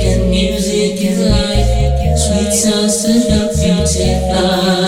and music is life. Sweet sounds to beautify.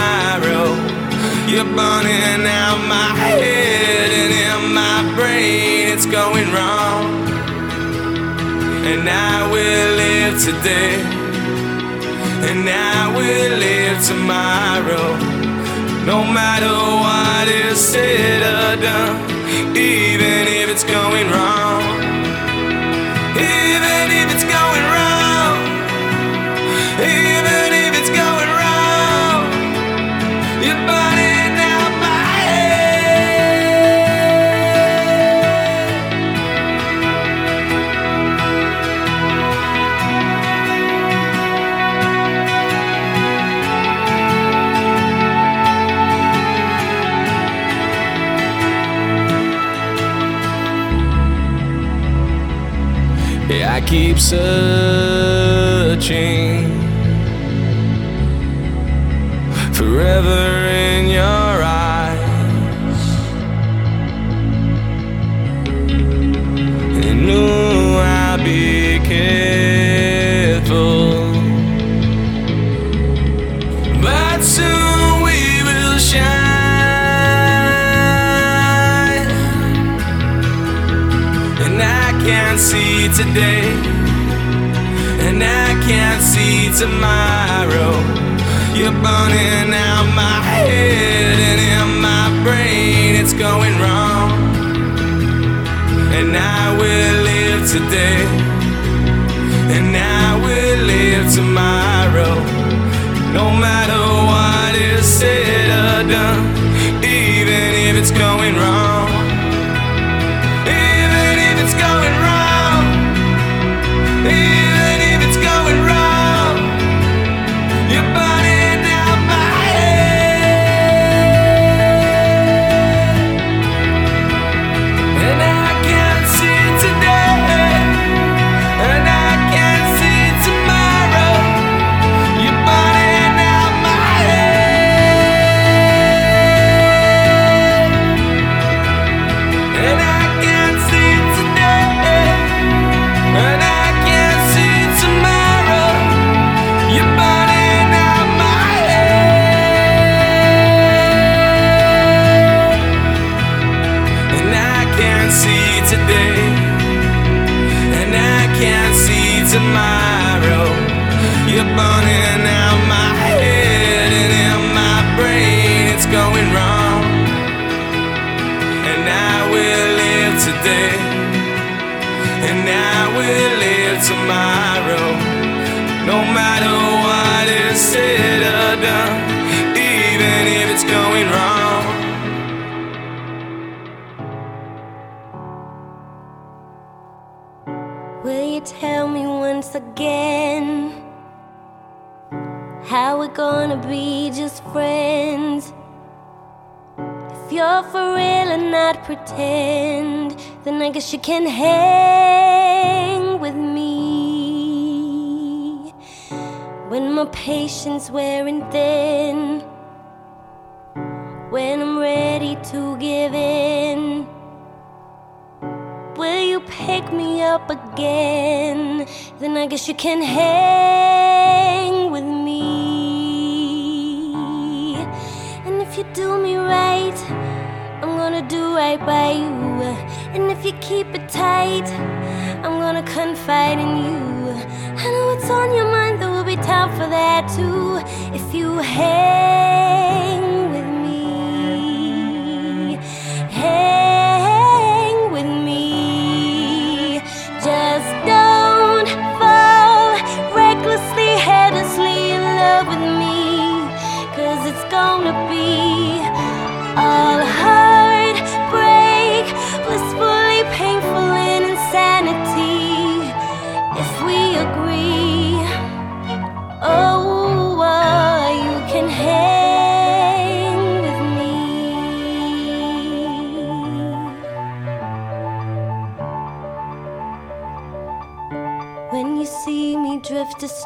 Tomorrow. You're burning out my head and in my brain, it's going wrong. And I will live today, and I will live tomorrow. No matter what is said or done, even if it's going wrong, keep searching. Forever tomorrow. You're burning out my head and in my brain, it's going wrong. And I will live today, and I will live tomorrow. No matter what is said or done, even if it's going wrong. Can hang with me. When my patience wearing thin, when I'm ready to give in. Will you pick me up again? Then I guess you can hang with me. And if you do me right, I'm gonna do right by you. And if you keep it tight, I'm gonna confide in you. I know what's on your mind, there will be time for that too. If you hang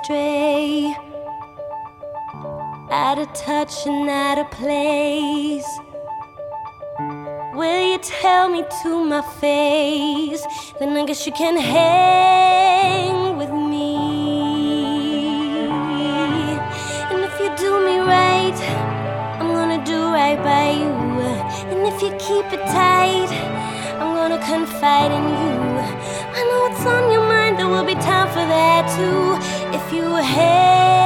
astray. Out of touch and out of place. Will you tell me to my face? Then I guess you can hang with me. And if you do me right, I'm gonna do right by you. And if you keep it tight, I'm gonna confide in you. I know what's on your mind, there will be time for that too you hate.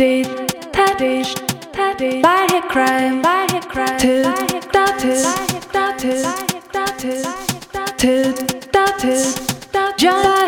Dit, dat is, dat is. Waar je crime, waar je crime. Tut, dat is, dat is, dat is. Tut, dat is, dat is.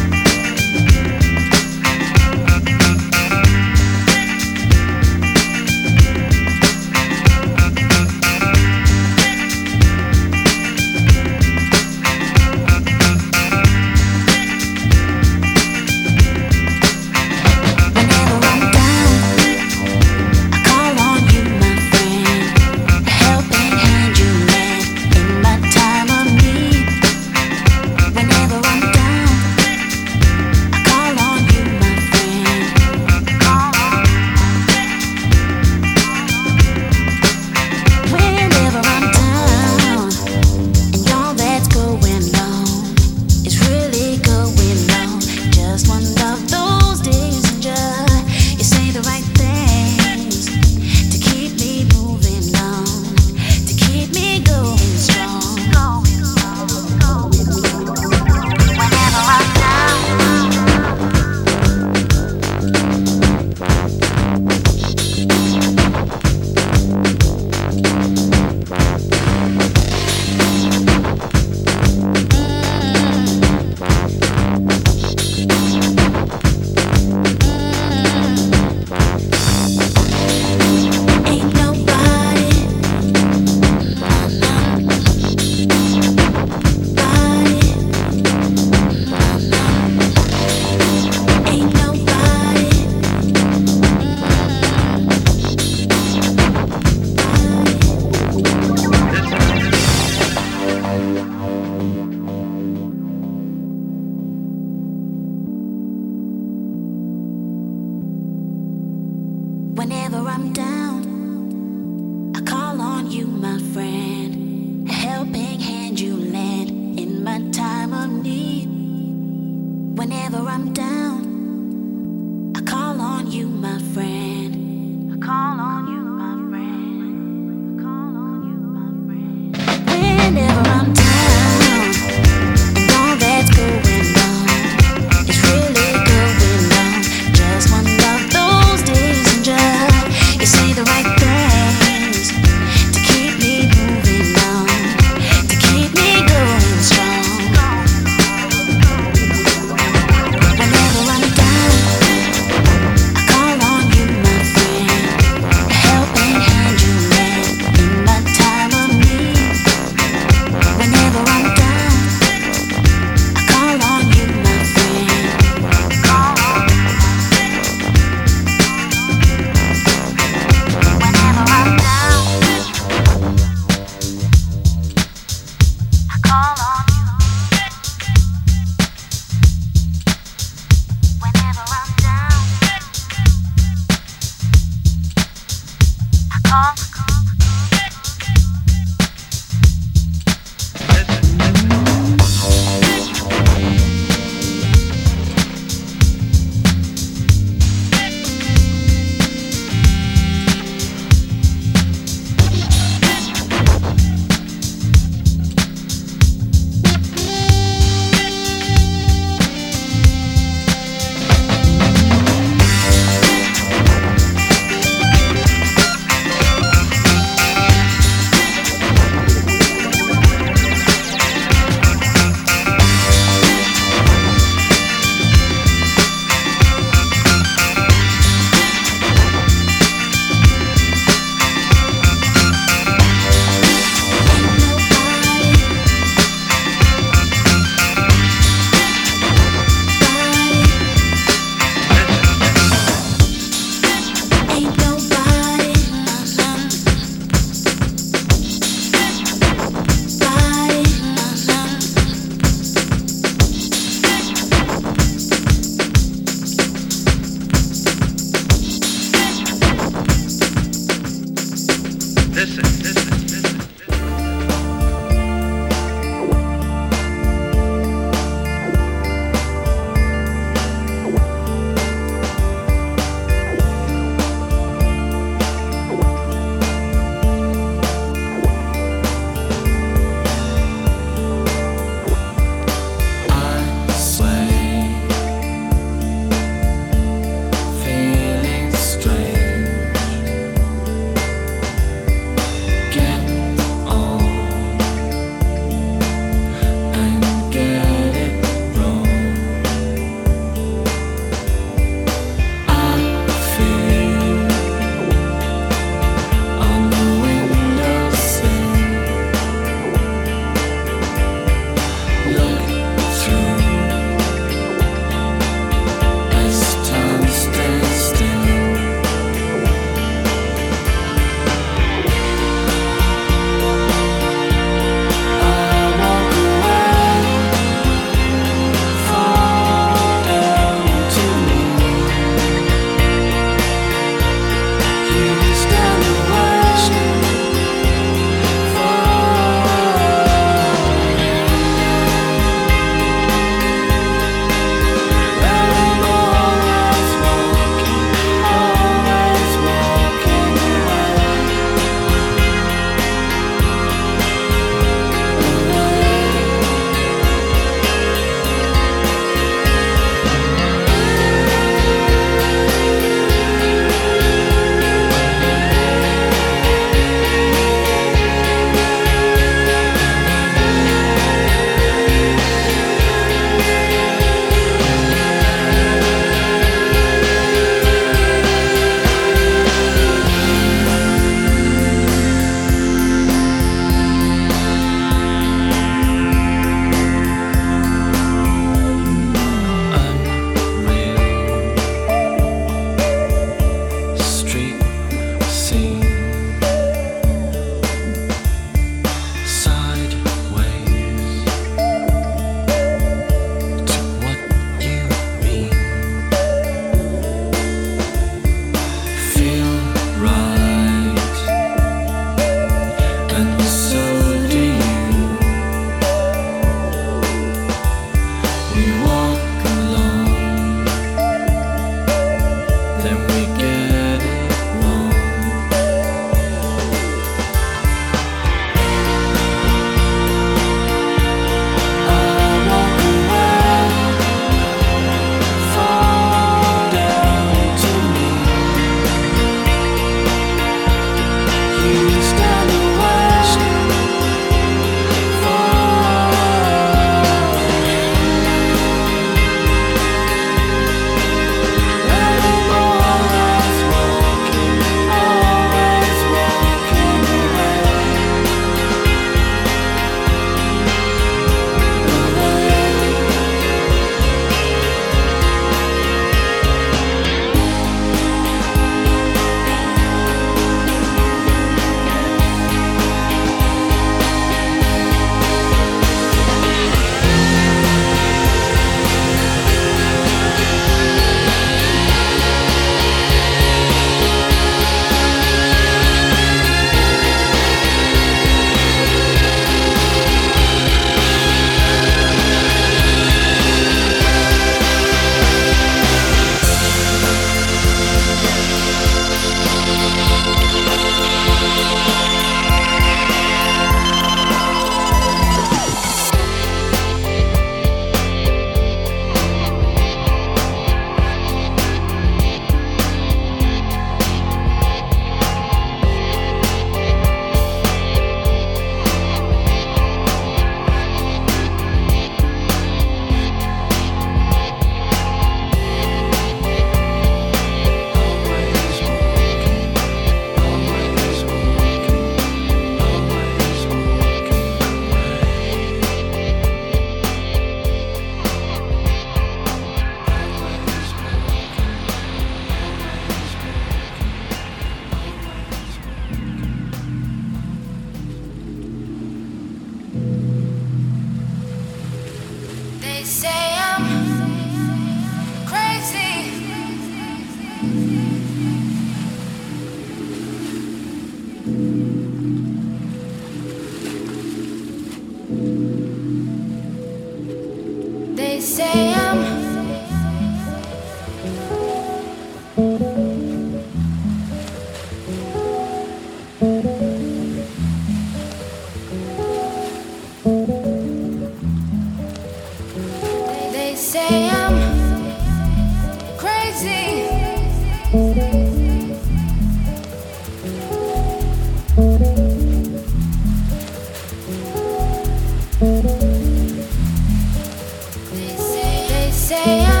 say I